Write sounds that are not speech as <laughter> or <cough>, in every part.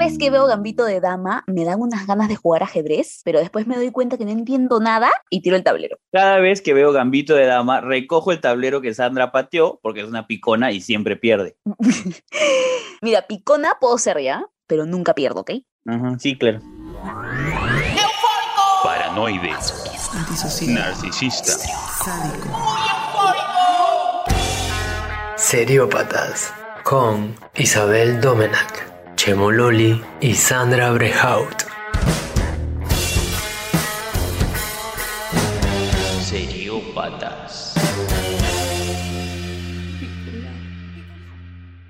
Vez que veo Gambito de Dama, me dan unas ganas de jugar ajedrez, pero después me doy cuenta que no entiendo nada y tiro el tablero. Cada vez que veo Gambito de Dama, recojo el tablero que Sandra pateó porque es una picona y siempre pierde. <laughs> Mira, picona puedo ser ya, pero nunca pierdo, ¿ok? Sí, claro. Paranoide. Narcisista. Seriópatas con Isabel Domenac, Chemo Loli y Sandra Brehaut. Seriópatas.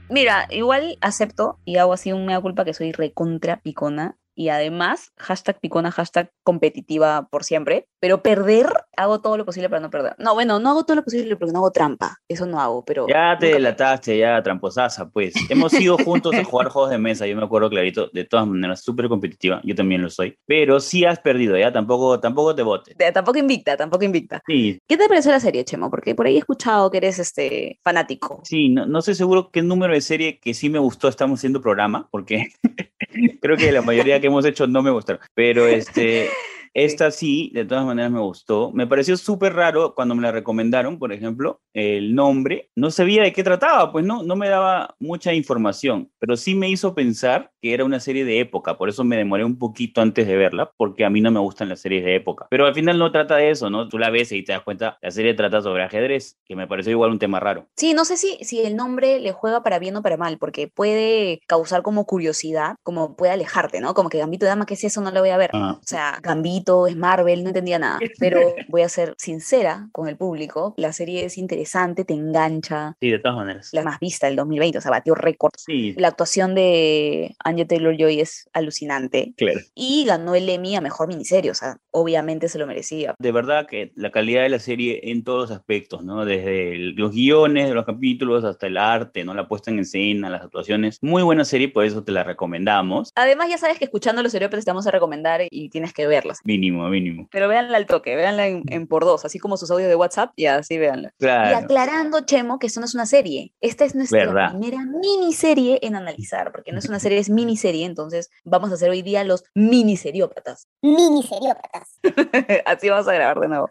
Mira, igual acepto y hago así un mea culpa que soy recontra picona y además hashtag picona, hashtag competitiva por siempre, pero perder, hago todo lo posible para no perder. No, bueno, no hago todo lo posible porque no hago trampa, eso no hago, pero... Ya te delataste, ya tramposaza, pues. Hemos ido juntos a jugar juegos de mesa, yo me acuerdo clarito, de todas maneras, súper competitiva, yo también lo soy, pero sí has perdido, ya, tampoco, tampoco te votes. T- Tampoco invicta, tampoco invicta. Sí, ¿Qué te pareció la serie, Chemo? Porque por ahí he escuchado que eres este fanático. sí, no, no estoy seguro qué número de serie que sí me gustó estamos haciendo programa, porque <laughs> creo que la mayoría que hemos hecho no me gustaron, pero este... Esta sí, de todas maneras me gustó. Me pareció súper raro cuando me la recomendaron, por ejemplo, el nombre. No sabía de qué trataba, pues no, no me daba mucha información, pero sí me hizo pensar que era una serie de época. Por eso me demoré un poquito antes de verla, porque a mí no me gustan las series de época. Pero al final no trata de eso, ¿no? Tú la ves y te das cuenta, la serie trata sobre ajedrez, que me pareció igual un tema raro. Sí, no sé si, si el nombre le juega para bien o para mal, porque puede causar como curiosidad, como puede alejarte, ¿no? Como que Gambito de Dama, ¿qué es eso? No lo voy a ver. Ah. O sea, Gambito es Marvel, no entendía nada. <laughs> Pero voy a ser sincera con el público. La serie es interesante, te engancha. Sí, de todas maneras. La más vista del 2020, o sea, batió récords. Sí, La actuación de Anya Taylor Joy es alucinante. claro. Y ganó el Emmy a mejor miniserie, o sea, obviamente se lo merecía. De verdad que la calidad de la serie en todos los aspectos, ¿no? Desde el- los guiones de los capítulos hasta el arte, ¿no? La puesta en escena, las actuaciones. Muy buena serie, por eso te la recomendamos. Además, ya sabes que escuchando los seriópatas te vamos a recomendar y tienes que verlas. Mínimo, mínimo. Pero véanla al toque, véanla en, en por dos, así como sus audios de WhatsApp, y así véanla. Y aclarando, Chemo, que esto no es una serie. Esta es nuestra Verdad. primera miniserie en analizar, porque no es una serie, es miniserie, entonces vamos a hacer hoy día los miniseriópatas. Miniseriópatas. <laughs> así vamos a grabar de nuevo.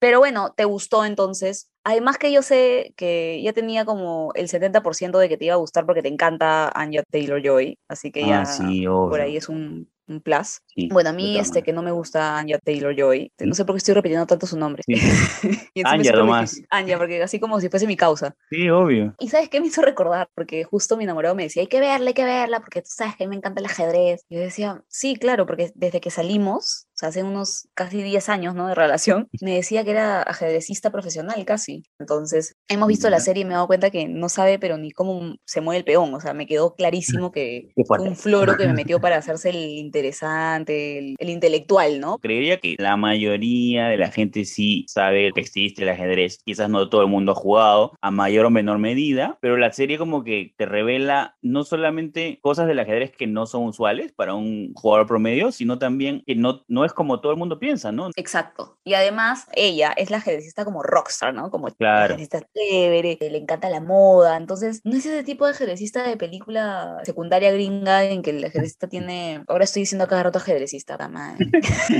Pero bueno, ¿te gustó entonces? Además que yo sé que ya tenía como el 70% de que te iba a gustar porque te encanta Anya Taylor-Joy, así que ya Ah, sí, por ahí es un, un plus. Sí, Bueno, a mí este que no me gusta Anya Taylor-Joy, no sé por qué estoy repitiendo tanto su nombre. Sí. <laughs> Anya nomás. Anya, porque así como si fuese mi causa. Sí, obvio. ¿Y sabes qué me hizo recordar? Porque justo mi enamorado me decía, hay que verla, hay que verla, porque tú sabes que me encanta el ajedrez. Y yo decía, sí, claro, porque desde que salimos, o sea, hace unos casi 10 años, ¿no? De relación, <laughs> me decía que era ajedrecista profesional casi. Entonces, hemos visto la serie y me he dado cuenta que no sabe, pero ni cómo se mueve el peón. O sea, me quedó clarísimo que fue un floro que me <laughs> metió para hacerse el interesante, el, el intelectual, ¿no? Creería que la mayoría de la gente sí sabe que existe el ajedrez. Quizás no todo el mundo ha jugado a mayor o menor medida, pero la serie como que te revela no solamente cosas del ajedrez que no son usuales para un jugador promedio, sino también que no, no es como todo el mundo piensa, ¿no? Exacto. Y además, ella es la ajedrecista como rockstar, ¿no? Como Claro. ajedrecista chévere, le encanta la moda. Entonces, no es ese tipo de ajedrecista de película secundaria gringa en que el ajedrecista tiene. Ahora estoy diciendo cada rato ajedrecista, madre. <laughs>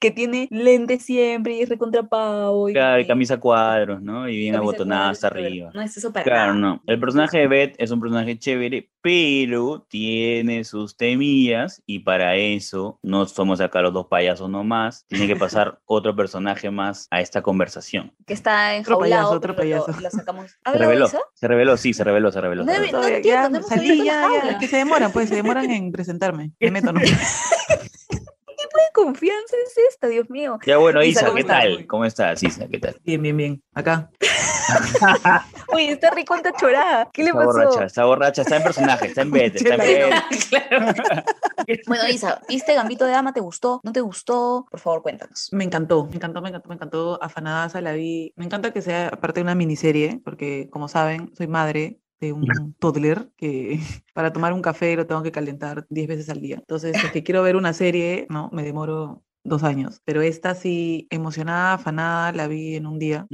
que tiene lentes siempre y es recontra pavo. y- Claro, y camisa cuadros, ¿no? Y bien abotonada hasta arriba. No es eso para Claro, nada. no. El personaje de Beth es un personaje chévere, pero tiene sus temillas y para eso no somos acá los dos payasos nomás. Tiene que pasar <laughs> otro personaje más a esta conversación. Que está Otro enjaulado. payaso, otro pero lo- payaso. lo sacamos. Se ¿Habla reveló, se reveló, sí, se reveló, se reveló. se No, reveló. no Todavía, entiendo, ya no hemos salí, abierto la ya, ya, jaula. es que se demoran, pues, se demoran en presentarme. Me meto, ¿no? <laughs> ¿Qué confianza es esta, Dios mío? Ya bueno, Isa, Isa, ¿cómo ¿qué estás? tal? ¿Cómo estás, Isa? ¿Qué tal? Bien, bien, bien. Acá. <laughs> Uy, está rico en chorada. ¿Qué le Está pasó? borracha, está borracha, está en personaje, está en beta, está en beta. <laughs> Bueno, Isa, ¿viste Gambito de Dama? ¿Te gustó? ¿No te gustó? Por favor, cuéntanos. Me encantó, me encantó, me encantó, me encantó. Afanadaza la vi. Me encanta que sea aparte de una miniserie, porque como saben, soy madre de un toddler que <laughs> para tomar un café lo tengo que calentar 10 veces al día. Entonces, si es que quiero ver una serie, no, me demoro dos años. Pero esta sí, emocionada, afanada, la vi en un día.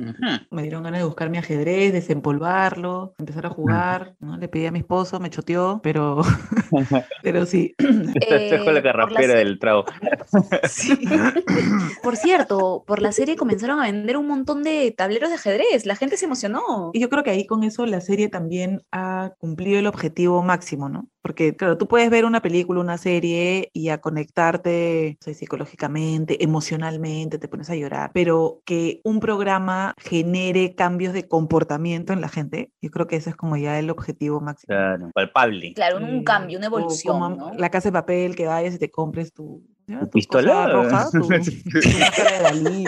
Me dieron ganas de buscar mi ajedrez, desempolvarlo, empezar a jugar, ¿no? Le pedí a mi esposo, me choteó, pero, <laughs> pero sí. Esta es con la Eh, carraspera se- del trago. <laughs> <laughs> Por cierto, por la serie comenzaron a vender un montón de tableros de ajedrez. La gente se emocionó. Y yo creo que ahí con eso la serie también ha cumplido el objetivo máximo, ¿no? Porque, claro, tú puedes ver una película, una serie y a conectarte no sé, psicológicamente, emocionalmente, te pones a llorar, pero que un programa genere cambios de comportamiento en la gente, yo creo que ese es como ya el objetivo máximo. Claro, palpable. Claro, un, Eh, cambio, una o evolución. como ¿no? La casa de papel, que vayas y te compres tu, ¿ya? ¿Tu tu pistola? roja, tu, <laughs> tu de Dalí,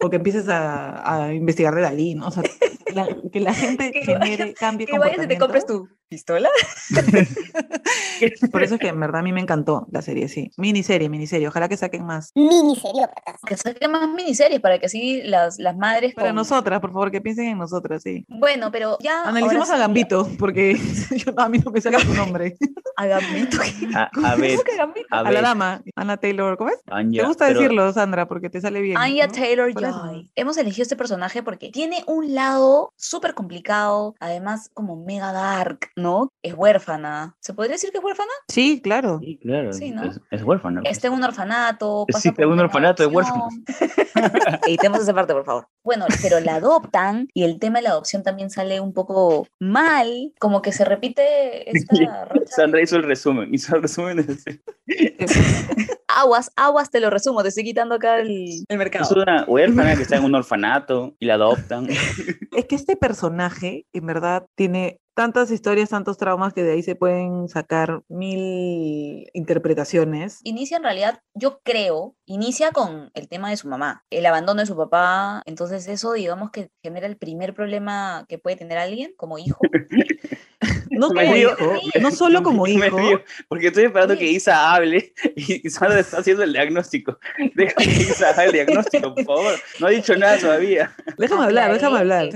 o que empieces a, a investigar de Dalí, ¿no? O sea, la- que la <laughs> gente genere, vayas- cambie Que vayas y te compres tu pistola. <laughs> Por eso es que en verdad a mí me encantó la serie, sí. Miniserie, miniserie. Ojalá que saquen más. Que saquen más miniseries para que así las, las madres. Para con- nosotras, por favor, que piensen en nosotras, sí. Bueno, pero ya. Analicemos a sí, Gambito, porque <laughs> yo, a mí no me sale su nombre. <laughs> A Gambito. A, a ver, ¿Cómo que Gambito? a A, la dama, Ana Taylor, ¿cómo es? Anya, te gusta pero- decirlo, Sandra, porque te sale bien. Anya ¿no? Taylor. Joy. Hemos elegido este personaje porque tiene un lado súper complicado, además como mega dark, ¿no? Es huérfana. ¿Se podría decir que es huérfana? Sí, claro. Sí, claro, Sí, ¿no? es, es huérfano. Está en un orfanato. pasa Sí, por en un orfanato de adopción. <laughs> <laughs> Editemos esa parte, por favor. Bueno, pero la adoptan y el tema de la adopción también sale un poco mal, como que se repite esta. Sandra hizo el resumen, hizo el resumen de ese- <laughs> Aguas, aguas, te lo resumo, te estoy quitando acá el, el Es mercado. una huérfana que está en un orfanato y la adoptan. Es que este personaje, en verdad, tiene tantas historias, tantos traumas que de ahí se pueden sacar mil interpretaciones. Inicia en realidad, yo creo, inicia con el tema de su mamá, el abandono de su papá, entonces eso digamos que genera el primer problema que puede tener alguien como hijo. <laughs> <laughs> No como río, hijo, <laughs> no solo como Me hijo. río, porque estoy esperando que. Isa hable <laughs> y Sandra está haciendo el diagnóstico. Deja que Isa haga el diagnóstico, por favor. No ha dicho nada todavía. Déjame hablar, déjame hablar.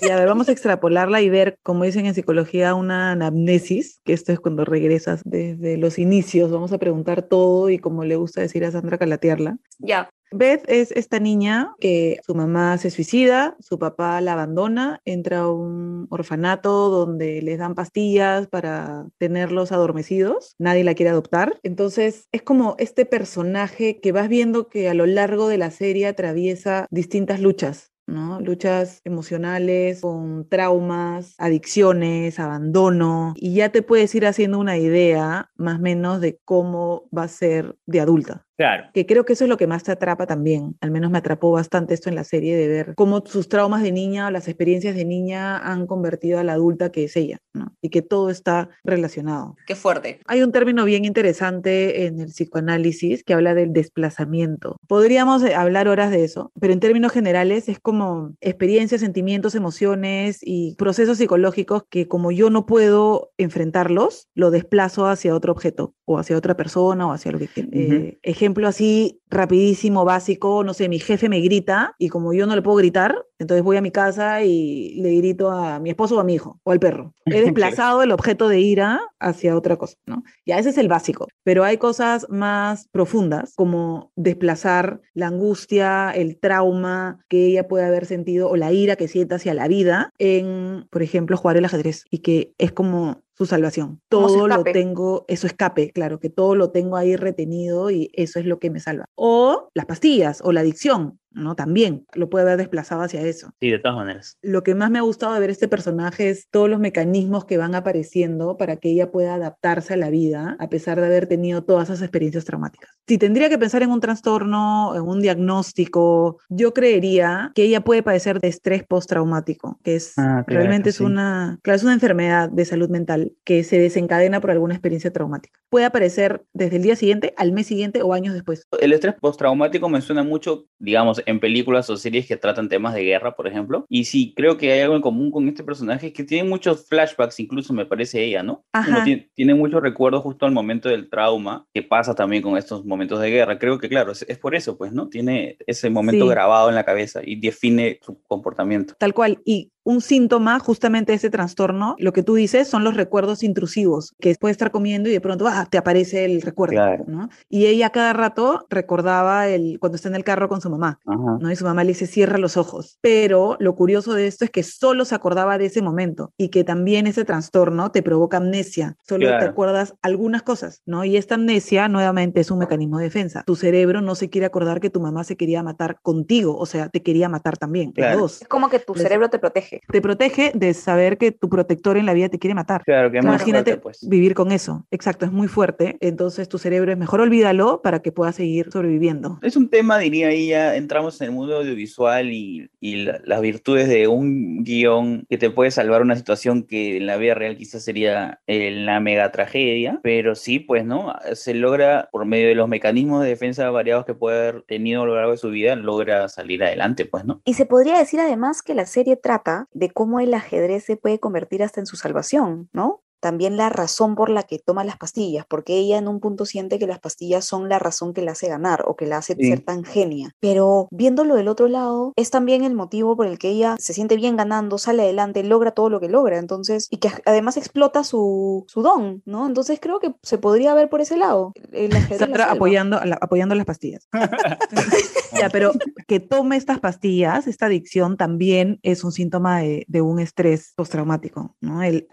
Y a ver, vamos a extrapolarla y ver, como dicen en psicología, una anamnesis, que esto es cuando regresas desde los inicios, vamos a preguntar todo y como le gusta decir a Sandra, calatearla. Ya, Beth es esta niña que su mamá se suicida, su papá la abandona, entra a un orfanato donde les dan pastillas para tenerlos adormecidos, nadie la quiere adoptar. Entonces es como este personaje que vas viendo que a lo largo de la serie atraviesa distintas luchas. ¿no? Luchas emocionales con traumas, adicciones, abandono, y ya te puedes ir haciendo una idea más o menos de cómo va a ser de adulta Claro. que creo que eso es lo que más te atrapa también. Al menos me atrapó bastante esto en la serie de ver cómo sus traumas de niña o las experiencias de niña han convertido a la adulta que es ella, ¿no? Y que todo está relacionado. qué fuerte. Hay un término bien interesante en el psicoanálisis que habla del desplazamiento. Podríamos eh, hablar horas de eso, pero en términos generales es como experiencias, sentimientos, emociones y procesos psicológicos que como yo no puedo enfrentarlos, lo desplazo hacia otro objeto o hacia otra persona o hacia lo que... eh, ejemplo así rapidísimo, básico, no sé, mi jefe me grita y como yo no le puedo gritar, entonces voy a mi casa y le grito a mi esposo o a mi hijo o al perro. He <laughs> desplazado el objeto de ira hacia otra cosa, ¿no? Ya ese es el básico, pero hay cosas más profundas como desplazar la angustia, el trauma que ella puede haber sentido o la ira que siente hacia la vida en, por ejemplo, jugar el ajedrez y que es como su salvación. Todo lo tengo, eso escape, claro, que todo lo tengo ahí retenido y eso es lo que me salva. O las pastillas o la adicción, ¿no? También lo puede haber desplazado hacia eso. Sí, de todas maneras. Lo que más me ha gustado de ver este personaje es todos los mecanismos que van apareciendo para que ella pueda adaptarse a la vida a pesar de haber tenido todas esas experiencias traumáticas. Si tendría que pensar en un trastorno, en un diagnóstico, yo creería que ella puede padecer de estrés postraumático, que es Ah, claro, realmente es sí. una, claro, es una enfermedad de salud mental que se desencadena por alguna experiencia traumática. Puede aparecer desde el día siguiente, al mes siguiente o años después. El estrés postraumático me suena mucho, digamos, digamos, en películas o series que tratan temas de guerra, por ejemplo. Y sí, creo que hay algo en común con este personaje que tiene muchos flashbacks, incluso me parece ella, ¿no? Tiene, tiene muchos recuerdos justo al momento del trauma que pasa también con estos momentos de guerra. Creo que, claro, es, es por eso, pues, ¿no? Tiene ese momento Sí. grabado en la cabeza y define su comportamiento. Tal cual. Y un síntoma justamente de ese trastorno, lo que tú dices, son los recuerdos intrusivos, que puede estar comiendo y de pronto ah, te aparece el recuerdo. Claro. ¿no? Y ella cada rato recordaba el, cuando está en el carro con su mamá. Ajá. ¿no? Y su mamá le dice, cierra los ojos. Pero lo curioso de esto es que solo se acordaba de ese momento y que también ese trastorno te provoca amnesia. Solo te Claro. acuerdas algunas cosas, ¿no? Y esta amnesia nuevamente es un mecanismo de defensa. Tu cerebro no se quiere acordar que tu mamá se quería matar contigo, o sea, te quería matar también, Claro. los dos. Es como que tu Les- cerebro te protege. Te protege de saber que tu protector en la vida te quiere matar. Claro, que es más Imagínate fuerte, pues. vivir con eso. Exacto, es muy fuerte. Entonces tu cerebro es mejor olvídalo para que puedas seguir sobreviviendo. Es un tema, diría ahí, ya entramos en el mundo audiovisual y, y la- las virtudes de un guion que te puede salvar una situación que en la vida real quizás sería eh, la mega tragedia, pero sí, pues, ¿no? Se logra, por medio de los mecanismos de defensa variados que puede haber tenido a lo largo de su vida, logra salir adelante, pues, ¿no? Y se podría decir además que la serie trata de cómo el ajedrez se puede convertir hasta en su salvación, ¿no? También la razón por la que toma las pastillas, porque ella en un punto siente que las pastillas son la razón que la hace ganar o que la hace Sí. ser tan genia. Pero viéndolo del otro lado, es también el motivo por el que ella se siente bien ganando, sale adelante, logra todo lo que logra, entonces, y que además explota su, su don, ¿no? Entonces creo que se podría ver por ese lado. El ajedrez la Sandra apoyando, la- apoyando las pastillas. <laughs> ya, pero que tome estas pastillas, esta adicción también es un síntoma de, de un estrés postraumático, ¿no? El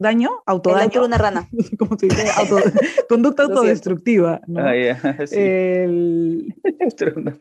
autodaño, El autodaño, autor una rana. <laughs> ¿cómo se dice? Auto- <laughs> conducta autodestructiva, ¿no? Ah, ya, <laughs> sí. El- una-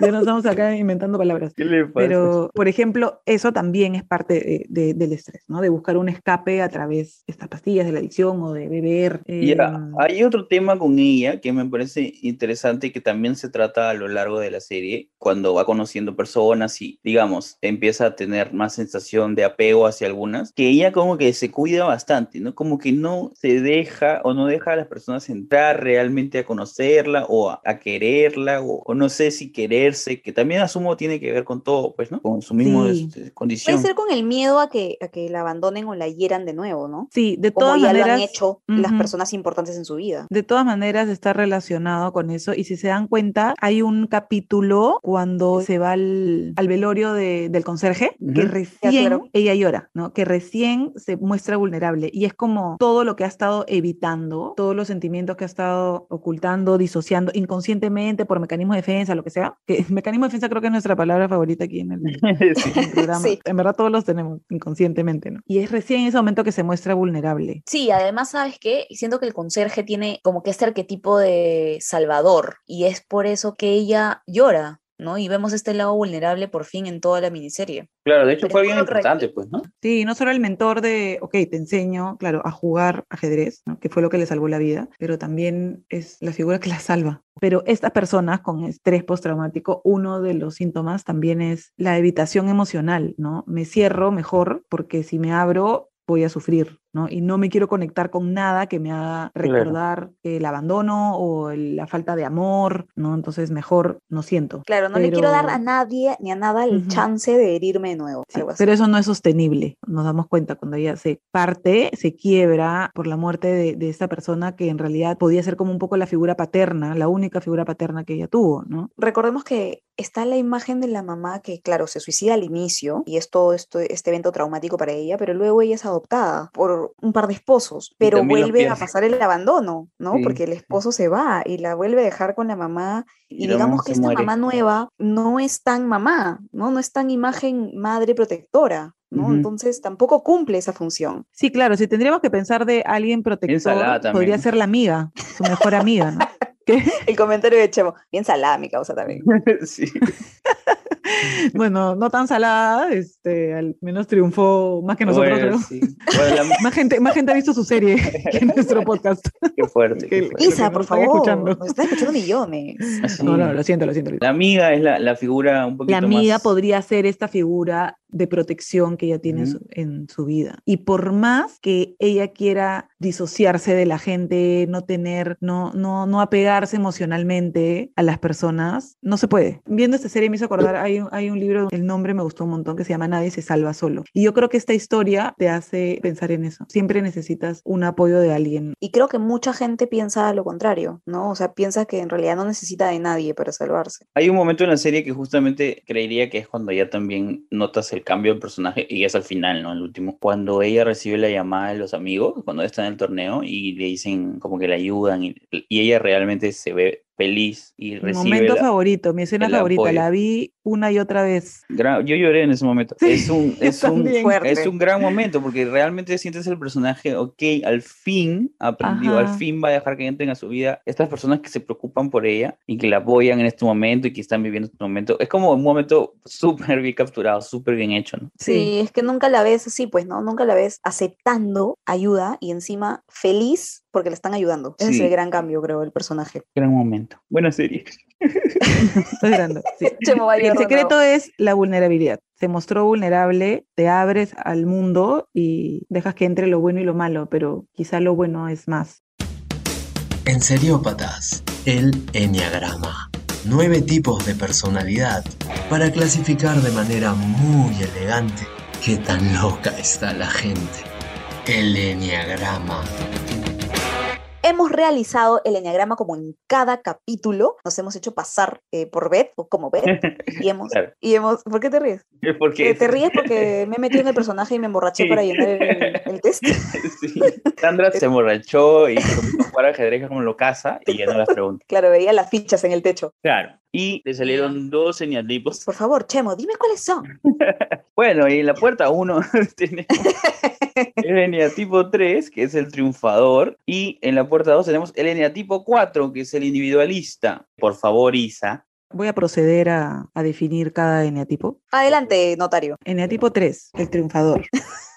ya nos estamos acá inventando palabras. ¿Qué le pasa? Pero, por ejemplo, eso también es parte de- de- del estrés, ¿no? De buscar un escape a través de estas pastillas, de la adicción o de beber. Ya, em, hay otro tema con ella que me parece interesante y que también se trata a lo largo de la serie, cuando va conociendo personas y, digamos, empieza a tener más sensación de apego hacia algunas, que ella como que se cuida bastante, ¿no? Como que no se deja o no deja a las personas entrar realmente a conocerla o a, a quererla o, o no sé si quererse, que también asumo tiene que ver con todo, pues, ¿no? Con su misma Sí. este, condición. Puede ser con el miedo a que, a que la abandonen o la hieran de nuevo, ¿no? Sí, de Como todas ya lo maneras. han hecho las personas importantes en su vida. De todas maneras está relacionado con eso y si se dan cuenta hay un capítulo cuando se va al, al velorio de- del conserje que recién claro. ella llora, ¿no? Que recién se muestra vulnerable y es como todo lo que ha estado evitando, todos los sentimientos que ha estado ocultando, disociando inconscientemente por mecanismo de defensa, lo que sea. Que <laughs> mecanismo de defensa creo que es nuestra palabra favorita aquí en el, <laughs> Sí. en el programa. Sí. En verdad todos los tenemos inconscientemente, ¿no? Y es recién en ese momento que se muestra vulnerable. Sí, además, ¿sabes qué? Siento que el conserje tiene como que este arquetipo de salvador y es por eso que ella llora, ¿no? Y vemos este lado vulnerable por fin en toda la miniserie. Claro, de hecho Pero fue bien importante, pues, ¿no? Sí, no solo el mentor de, ok, te enseño, claro, a jugar ajedrez, ¿no? que fue lo que le salvó la vida, pero también es la figura que la salva. Pero estas personas con estrés postraumático, uno de los síntomas también es la evitación emocional, ¿no? Me cierro mejor porque si me abro voy a sufrir, ¿no? Y no me quiero conectar con nada que me haga Claro. recordar el abandono o el- la falta de amor, ¿no? Entonces mejor no siento. Claro, no le quiero dar a nadie ni a nada el chance de herirme de nuevo. Sí, pero eso no es sostenible. Nos damos cuenta cuando ella se parte, se quiebra por la muerte de, de esta persona que en realidad podía ser como un poco la figura paterna, la única figura paterna que ella tuvo, ¿no? Recordemos que está la imagen de la mamá que, claro, se suicida al inicio y es todo esto, este evento traumático para ella, pero luego ella es adoptada por un par de esposos, pero vuelve a pasar el abandono, ¿no? Sí, Porque el esposo se va y la vuelve a dejar con la mamá y, digamos que esta muere. mamá nueva no es tan mamá, ¿no? No es tan imagen madre protectora, ¿no? Entonces tampoco cumple esa función. Sí, claro, si tendríamos que pensar de alguien protector, podría ser la amiga, su mejor amiga, ¿no? <laughs> Que, El comentario de Chemo, bien salada mi causa también. <laughs> sí. <laughs> <laughs> bueno, no tan salada, este, al menos triunfó más que nosotros, Bueno, creo. sí. Bueno, la- <laughs> Más gente, más gente ha visto su serie <laughs> que nuestro podcast. qué fuerte. qué fuerte. Isa, por favor, escuchando. nos están escuchando millones. Así. No, no, lo siento, lo siento. lo siento. La amiga es la, la figura un poquito La amiga más... podría ser esta figura de protección que ella tiene en Ujú. su- en su vida. Y por más que ella quiera disociarse de la gente, no tener, no, no, no apegarse emocionalmente a las personas, no se puede. Viendo esta serie me hizo acordar, hay, un- hay un libro, el nombre me gustó un montón, que se llama Nadie se salva solo. Y yo creo que esta historia te hace pensar en eso. Siempre necesitas un apoyo de alguien. Y creo que mucha gente piensa lo contrario, ¿no? O sea, piensa que en realidad no necesita de nadie para salvarse. Hay un momento en la serie que justamente creería que es cuando ya también notas el cambio del personaje y es al final, ¿no? El último. Cuando ella recibe la llamada de los amigos, cuando está en el torneo y le dicen como que le ayudan y ella realmente se ve feliz y Mi recibe momento la- favorito, mi escena favorita, apoyo. la vi una y otra vez. Yo lloré en ese momento. Sí, es un, <laughs> es un, es un gran momento porque realmente sientes el personaje, ok, al fin aprendió, al Ajá. fin va a dejar que entren a su vida estas personas que se preocupan por ella y que la apoyan en este momento y que están viviendo este momento. Es como un momento súper bien capturado, súper bien hecho, ¿no? Sí. es que nunca la ves así, pues, ¿no? Nunca la ves aceptando ayuda y encima feliz porque le están ayudando. Ese es el gran cambio, creo, del personaje. Gran momento. Buena serie. <laughs> Estoy llorando, sí. <laughs> A El secreto es la vulnerabilidad. Se mostró vulnerable, te abres al mundo y dejas que entre lo bueno y lo malo, pero quizá lo bueno es más. En Seriópatas, el Enneagrama. Nueve tipos de personalidad para clasificar de manera muy elegante qué tan loca está la gente. El Enneagrama. Hemos realizado el enneagrama como en cada capítulo. Nos hemos hecho pasar eh, por Beth o como Beth. Y <laughs> hemos, Claro. y hemos. ¿Por qué te ríes? Porque Eh, ¿Te ríes porque me he metido en el personaje y me emborraché Sí. para llenar el, el test? <laughs> Sí. Sandra se emborrachó y comenzó a jugar ajedrez como lo casa y no las pregunta. Claro, veía las fichas en el techo. Claro. Y le salieron dos señalipos. Por favor, Chemo, dime cuáles son. <laughs> Bueno, y en la puerta uno <laughs> tenemos <laughs> el eneatipo 3, que es el triunfador, y en la puerta 2 tenemos el eneatipo 4, que es el individualista. Por favor, Isa. Voy a proceder a, a definir cada eneatipo. Adelante, notario. Eneatipo 3, el triunfador.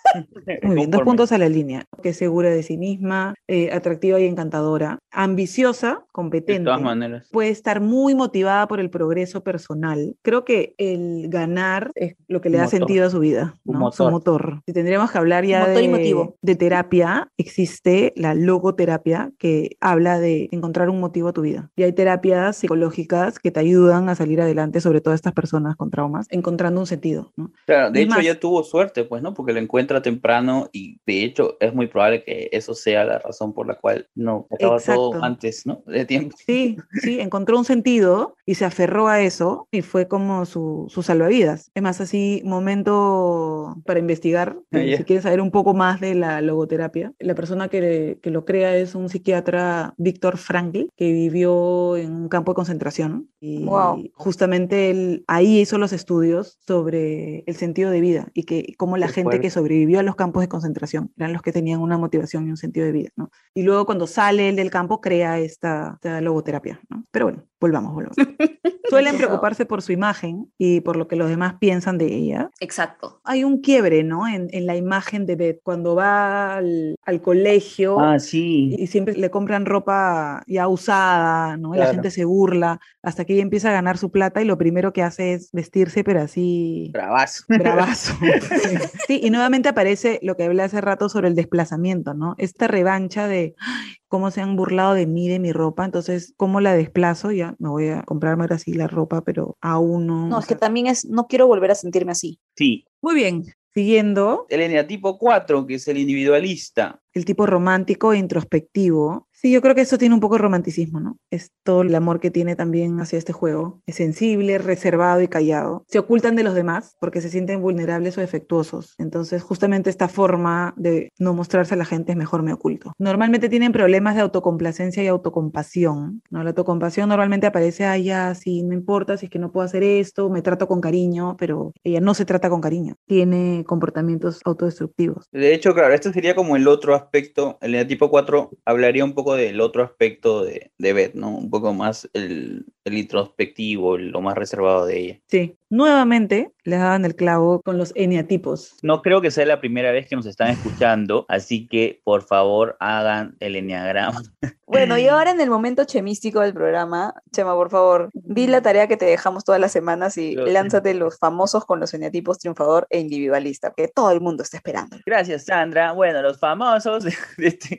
<laughs> Muy bien, dos puntos a la línea. Que es segura de sí misma, eh, atractiva y encantadora, ambiciosa, De competente. todas maneras. puede estar muy motivada por el progreso personal. Creo que el ganar es lo que le da Motor. sentido a su vida, Un ¿no? Su motor. motor. Si tendríamos que hablar ya Motor y de, motivo. de terapia, existe la logoterapia que habla de encontrar un motivo a tu vida. Y hay terapias psicológicas que te ayudan a salir adelante, sobre todo estas personas con traumas, encontrando un sentido, ¿no? Claro, de Es hecho más- ella tuvo suerte, pues, ¿no? Porque lo encuentra temprano y de hecho es muy probable que eso sea la razón por la cual no acaba todo Exacto. antes, ¿no? De tiempo. Sí, sí, encontró un sentido y se aferró a eso y fue como su, su salvavidas. Es más, así, momento para investigar, Ah, eh, si quieres saber un poco más de la logoterapia. La persona que, que lo crea es un psiquiatra, Víctor Frankl, que vivió en un campo de concentración y Guau. justamente él ahí hizo los estudios sobre el sentido de vida y que cómo la Qué gente fuerte. que sobrevivió a los campos de concentración eran los que tenían una motivación y un sentido de vida, ¿no? Y luego cuando sale él del campo crea esta, esta logoterapia, ¿no? Pero bueno, volvamos, volvamos. <laughs> Suelen preocuparse por su imagen y por lo que los demás piensan de ella. Exacto. Hay un quiebre, ¿no? En, en la imagen de Beth. Cuando va al, al colegio Ah, sí. y siempre le compran ropa ya usada, ¿no? Y la Claro. gente se burla hasta que ella empieza a ganar su plata y lo primero que hace es vestirse, pero así Bravazo. bravazo. sí. <laughs> Sí, y nuevamente aparece lo que hablé hace rato sobre el desplazamiento, ¿no? Esta revancha de "Ay, cómo se han burlado de mí, de mi ropa, entonces, ¿cómo la desplazo? Ya me voy a comprarme ahora sí la ropa, pero aún no. No, es que sea, también es, no quiero volver a sentirme así. Sí. Muy bien. Siguiendo, El eneatipo 4, que es el individualista. el tipo romántico e introspectivo. Sí, yo creo que esto tiene un poco de romanticismo, ¿no? Es todo el amor que tiene también hacia este juego. Es sensible, reservado y callado. Se ocultan de los demás porque se sienten vulnerables o defectuosos. Entonces, justamente esta forma de no mostrarse a la gente es mejor me oculto. Normalmente tienen problemas de autocomplacencia y autocompasión, ¿no? La autocompasión normalmente aparece allá, si no importa, si es que no puedo hacer esto, me trato con cariño, pero ella no se trata con cariño. Tiene comportamientos autodestructivos. De hecho, claro, este sería como el otro aspecto. El eneatipo 4 hablaría un poco del otro aspecto de, de Beth, ¿no? Un poco más el, el introspectivo, lo más reservado de ella. Sí. Nuevamente les daban el clavo con los eneatipos. No creo que sea la primera vez que nos están escuchando, así que por favor hagan el enneagrama. Bueno, y <laughs> ahora en el momento chemístico del programa, Chema, por favor, di la tarea que te dejamos todas las semanas y lánzate los famosos con los eneatipos triunfador e individualista, que todo el mundo está esperando. Gracias, Sandra. Bueno, los famosos de este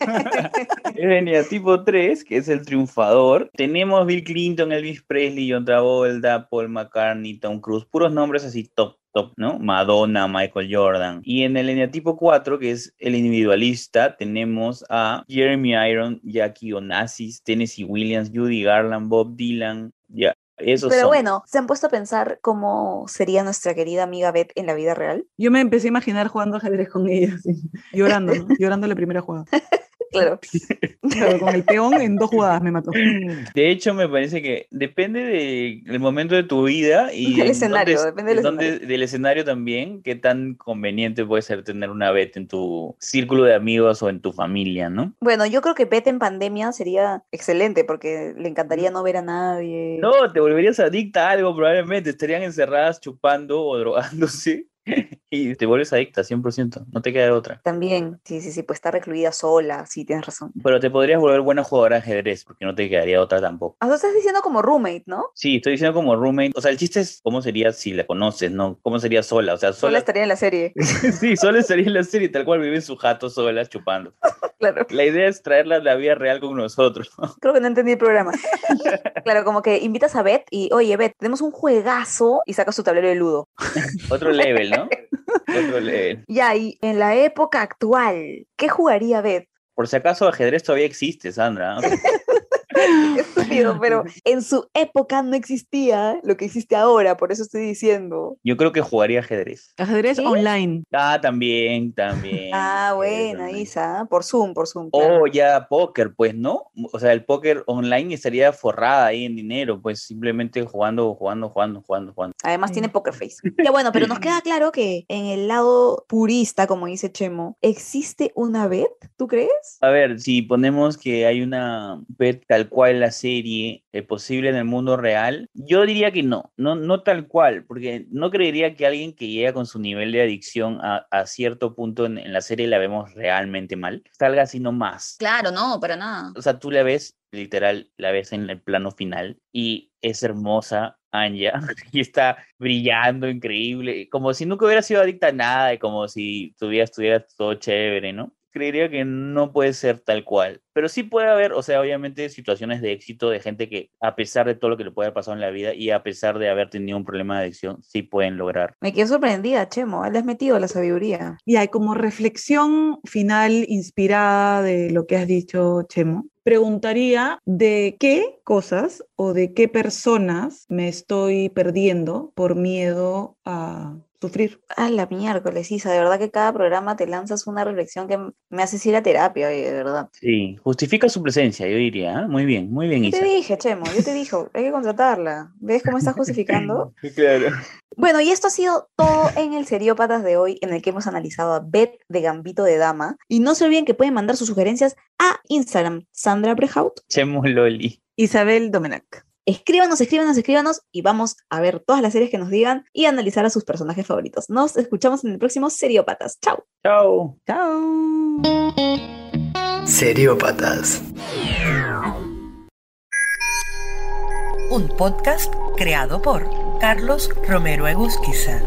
<laughs> el eneatipo 3, que es el triunfador. Tenemos Bill Clinton, Elvis Presley, John Travolta, Paul McCartney, Tom Cruise, puros nombres así top, top, ¿no? Madonna, Michael Jordan. Y en el eneatipo 4, que es el individualista, tenemos a Jeremy Iron, Jackie Onassis, Tennessee Williams, Judy Garland, Bob Dylan, ya. Esos Pero son. bueno, ¿se han puesto a pensar cómo sería nuestra querida amiga Beth en la vida real? Yo me empecé a imaginar jugando ajedrez con ella, así, <laughs> llorando, ¿no? llorando la primera jugada. Claro. <laughs> Claro, con el peón en dos jugadas me mató. De hecho, me parece que depende de- del momento de tu vida y Del en escenario, dónde- depende del escenario. del escenario también, qué tan conveniente puede ser tener una bet en tu círculo de amigos o en tu familia, ¿no? Bueno, yo creo que Beth en pandemia sería excelente porque le encantaría no ver a nadie. No, te volverías adicta a algo probablemente, estarían encerradas chupando o drogándose <laughs> y te vuelves adicta 100%, no te queda de otra. También, sí, sí, sí, pues está recluida sola, sí, tienes razón. Pero te podrías volver buena jugadora de ajedrez porque no te quedaría otra tampoco. Ah, tú estás diciendo como roommate, ¿no? Sí, estoy diciendo como roommate, o sea, el chiste es cómo sería si la conoces, ¿no? ¿Cómo sería sola? O sea, Sola sola estaría en la serie. <laughs> Sí, solo estaría en la serie, tal cual vive en su jato sola chupando. <laughs> Claro. La idea es traerla a la vida real con nosotros. <laughs> Creo que no entendí el programa. claro, como que invitas a Beth y, oye, Beth, tenemos un juegazo y sacas tu tablero de ludo. Otro level, ¿no? Otro level. <laughs> Ya, y en la época actual, ¿qué jugaría Beth? Por si acaso, ajedrez todavía existe, Sandra. <laughs> <laughs> Estúpido, <laughs> pero en su época no existía lo que existe ahora, por eso estoy diciendo. Yo creo que jugaría ajedrez. Ajedrez ¿Sí? online. Ah, también, también. Ah, buena. Isa, por Zoom, por Zoom. claro. O ya póker, pues, ¿no? O sea, el póker online estaría forrada ahí en dinero, pues simplemente jugando, jugando, jugando, jugando, jugando. Además Sí. tiene poker face. Ya bueno, pero nos <laughs> queda claro que en el lado purista, como dice Chemo, ¿existe una Beth? ¿Tú crees? A ver, si ponemos que hay una bet tal cual la serie eh, posible en el mundo real, yo diría que no, no, no tal cual, porque no creería que alguien que llega con su nivel de adicción a, a cierto punto en, en la serie la vemos realmente mal, salga así nomás. Claro, no, para nada. O sea, tú la ves, literal, la ves en el plano final y es hermosa. Anya, <laughs> y está brillando, increíble, como si nunca hubiera sido adicta a nada, y como si tuviera, estuviera todo chévere, ¿no? Creería que no puede ser tal cual, pero sí puede haber, o sea, obviamente situaciones de éxito de gente que a pesar de todo lo que le puede haber pasado en la vida y a pesar de haber tenido un problema de adicción, sí pueden lograr. Me quedé sorprendida, Chemo. Le has metido la sabiduría. Y hay como reflexión final inspirada de lo que has dicho, Chemo. Preguntaría de qué cosas o de qué personas me estoy perdiendo por miedo a sufrir. A la miércoles, Isa. De verdad que cada programa te lanzas una reflexión que me haces ir a terapia, oye, de verdad. Sí, justifica su presencia, yo diría, ¿ah? Muy bien, muy bien, Yo te dije, Chemo, yo te dije, hay que contratarla. ¿Ves cómo estás justificando? <laughs> Claro. Bueno, y esto ha sido todo en el Seriópatas de hoy, en el que hemos analizado a Beth de Gambito de Dama. Y no se olviden que pueden mandar sus sugerencias a Instagram, Sandra Brehout. Chemo Loli. Isabel Domenac. Escríbanos, escríbanos, escríbanos y vamos a ver todas las series que nos digan y analizar a sus personajes favoritos. Nos escuchamos en el próximo Seriópatas. Chao. Chao. Chao. Seriópatas. Un podcast creado por Carlos Romero Egusquiza.